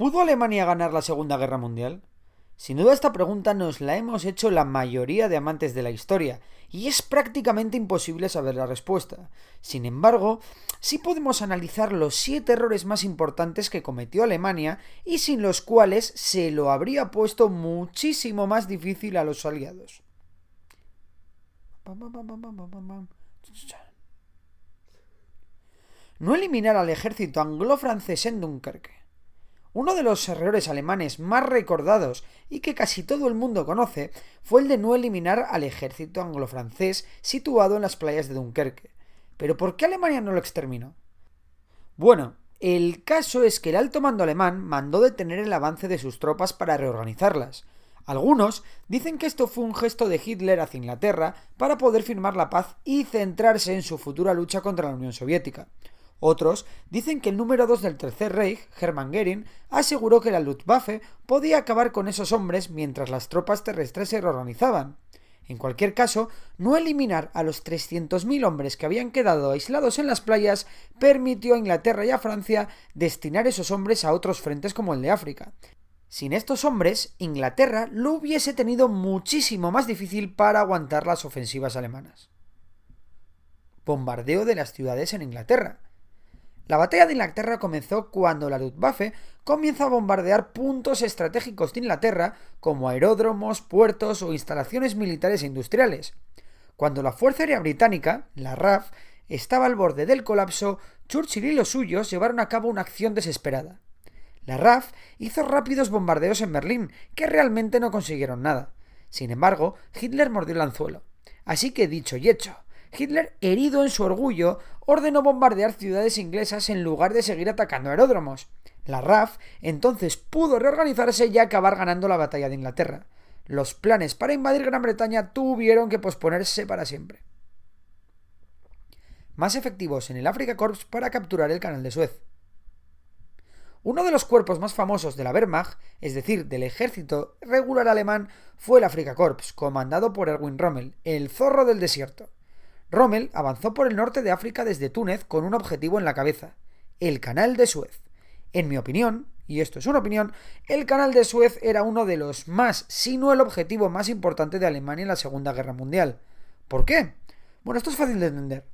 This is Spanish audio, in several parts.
¿Pudo Alemania ganar la Segunda Guerra Mundial? Sin duda esta pregunta nos la hemos hecho la mayoría de amantes de la historia, y es prácticamente imposible saber la respuesta. Sin embargo, sí podemos analizar los siete errores más importantes que cometió Alemania y sin los cuales se lo habría puesto muchísimo más difícil a los aliados. No eliminar al ejército anglo-francés en Dunkerque. Uno de los errores alemanes más recordados y que casi todo el mundo conoce fue el de no eliminar al ejército anglo-francés situado en las playas de Dunkerque. Pero ¿por qué Alemania no lo exterminó? Bueno, el caso es que el alto mando alemán mandó detener el avance de sus tropas para reorganizarlas. Algunos dicen que esto fue un gesto de Hitler hacia Inglaterra para poder firmar la paz y centrarse en su futura lucha contra la Unión Soviética. Otros dicen que el número 2 del Tercer Reich, Hermann Göring, aseguró que la Luftwaffe podía acabar con esos hombres mientras las tropas terrestres se reorganizaban. En cualquier caso, no eliminar a los 300.000 hombres que habían quedado aislados en las playas permitió a Inglaterra y a Francia destinar esos hombres a otros frentes como el de África. Sin estos hombres, Inglaterra lo hubiese tenido muchísimo más difícil para aguantar las ofensivas alemanas. Bombardeo de las ciudades en Inglaterra. La batalla de Inglaterra comenzó cuando la Luftwaffe comienza a bombardear puntos estratégicos de Inglaterra como aeródromos, puertos o instalaciones militares e industriales. Cuando la Fuerza Aérea Británica, la RAF, estaba al borde del colapso, Churchill y los suyos llevaron a cabo una acción desesperada. La RAF hizo rápidos bombardeos en Berlín, que realmente no consiguieron nada. Sin embargo, Hitler mordió el anzuelo. Así que dicho y hecho, Hitler, herido en su orgullo, ordenó bombardear ciudades inglesas en lugar de seguir atacando aeródromos. La RAF entonces pudo reorganizarse y acabar ganando la batalla de Inglaterra. Los planes para invadir Gran Bretaña tuvieron que posponerse para siempre. Más efectivos en el Afrika Corps para capturar el canal de Suez. Uno de los cuerpos más famosos de la Wehrmacht, es decir, del ejército regular alemán, fue el Afrika Corps, comandado por Erwin Rommel, el zorro del desierto. Rommel avanzó por el norte de África desde Túnez con un objetivo en la cabeza, el canal de Suez. En mi opinión, y esto es una opinión, el canal de Suez era uno de los más, si no el objetivo más importante de Alemania en la Segunda Guerra Mundial. ¿Por qué? Bueno, esto es fácil de entender.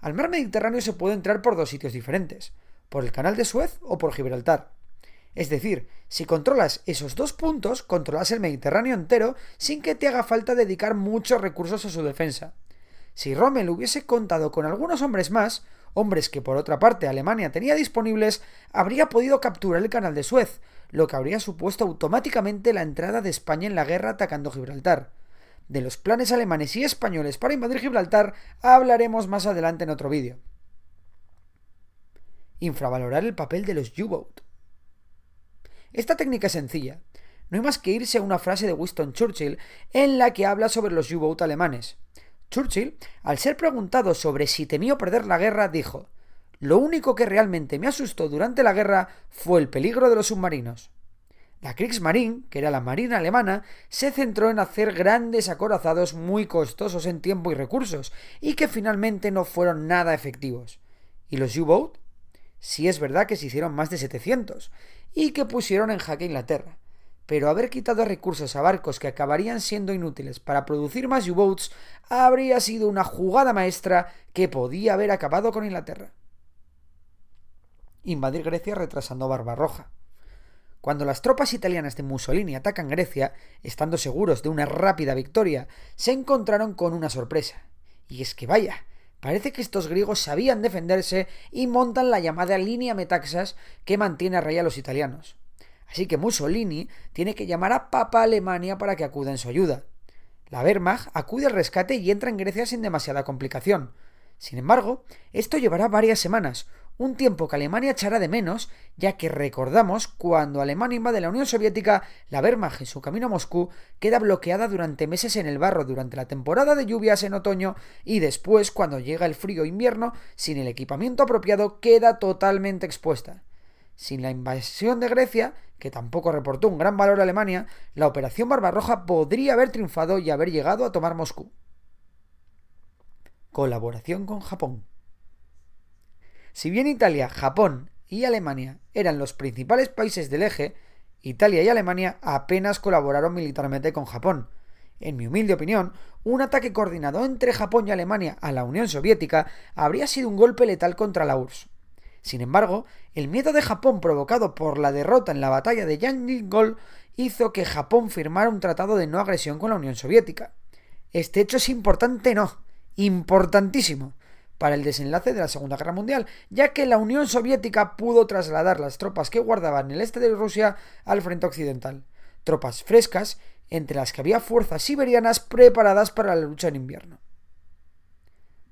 Al mar Mediterráneo se puede entrar por dos sitios diferentes, por el canal de Suez o por Gibraltar. Es decir, si controlas esos dos puntos, controlas el Mediterráneo entero sin que te haga falta dedicar muchos recursos a su defensa. Si Rommel hubiese contado con algunos hombres más, hombres que por otra parte Alemania tenía disponibles, habría podido capturar el canal de Suez, lo que habría supuesto automáticamente la entrada de España en la guerra atacando Gibraltar. De los planes alemanes y españoles para invadir Gibraltar hablaremos más adelante en otro vídeo. Infravalorar el papel de los U-Boat. Esta técnica es sencilla. No hay más que irse a una frase de Winston Churchill en la que habla sobre los U-Boat alemanes. Churchill, al ser preguntado sobre si temió perder la guerra, dijo Lo único que realmente me asustó durante la guerra fue el peligro de los submarinos. La Kriegsmarine, que era la marina alemana, se centró en hacer grandes acorazados muy costosos en tiempo y recursos, y que finalmente no fueron nada efectivos. ¿Y los U-Boat? Sí es verdad que se hicieron más de 700, y que pusieron en jaque Inglaterra pero haber quitado recursos a barcos que acabarían siendo inútiles para producir más U-boats habría sido una jugada maestra que podía haber acabado con Inglaterra. Invadir Grecia retrasando Barbarroja. Cuando las tropas italianas de Mussolini atacan Grecia, estando seguros de una rápida victoria, se encontraron con una sorpresa. Y es que vaya, parece que estos griegos sabían defenderse y montan la llamada línea Metaxas que mantiene a raya a los italianos. Así que Mussolini tiene que llamar a Papa Alemania para que acuda en su ayuda. La Wehrmacht acude al rescate y entra en Grecia sin demasiada complicación. Sin embargo, esto llevará varias semanas, un tiempo que Alemania echará de menos, ya que recordamos cuando Alemania invade la Unión Soviética, la Wehrmacht en su camino a Moscú queda bloqueada durante meses en el barro durante la temporada de lluvias en otoño y después cuando llega el frío invierno, sin el equipamiento apropiado, queda totalmente expuesta. Sin la invasión de Grecia, que tampoco reportó un gran valor a Alemania, la Operación Barbarroja podría haber triunfado y haber llegado a tomar Moscú. Colaboración con Japón. Si bien Italia, Japón y Alemania eran los principales países del eje, Italia y Alemania apenas colaboraron militarmente con Japón. En mi humilde opinión, un ataque coordinado entre Japón y Alemania a la Unión Soviética habría sido un golpe letal contra la URSS. Sin embargo, el miedo de Japón provocado por la derrota en la batalla de Yanjingol hizo que Japón firmara un tratado de no agresión con la Unión Soviética. Este hecho es importante, no, importantísimo, para el desenlace de la Segunda Guerra Mundial, ya que la Unión Soviética pudo trasladar las tropas que guardaban el este de Rusia al frente occidental, tropas frescas, entre las que había fuerzas siberianas preparadas para la lucha en invierno.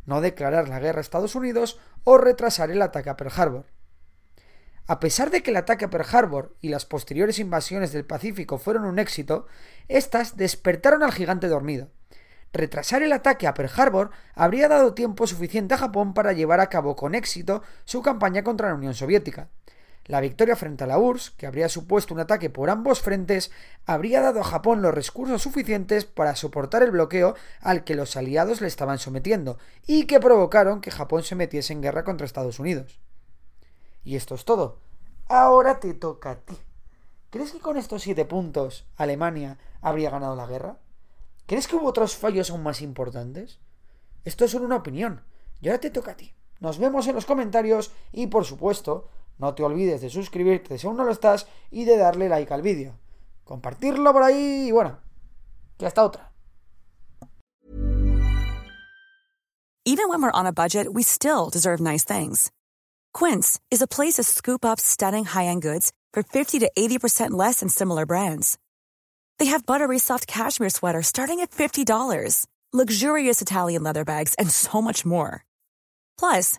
No declarar la guerra a Estados Unidos o retrasar el ataque a Pearl Harbor. A pesar de que el ataque a Pearl Harbor y las posteriores invasiones del Pacífico fueron un éxito, estas despertaron al gigante dormido retrasar el ataque a Pearl Harbor habría dado tiempo suficiente a Japón para llevar a cabo con éxito su campaña contra la Unión Soviética. La victoria frente a la URSS, que habría supuesto un ataque por ambos frentes, habría dado a Japón los recursos suficientes para soportar el bloqueo al que los aliados le estaban sometiendo y que provocaron que Japón se metiese en guerra contra Estados Unidos. Y esto es todo. Ahora te toca a ti. ¿Crees que con estos siete puntos Alemania habría ganado la guerra? ¿Crees que hubo otros fallos aún más importantes? Esto es solo una opinión. Y ahora te toca a ti. Nos vemos en los comentarios y por supuesto, no te olvides de suscribirte si aún no lo estás y de darle like al vídeo. Compartirlo por ahí y bueno, que hasta otra. Even when we're on a budget, we still deserve nice things. Quince is a place to scoop up stunning high-end goods for 50 to 80% less than similar brands. They have buttery soft cashmere sweaters starting at $50, luxurious Italian leather bags, and so much more. Plus,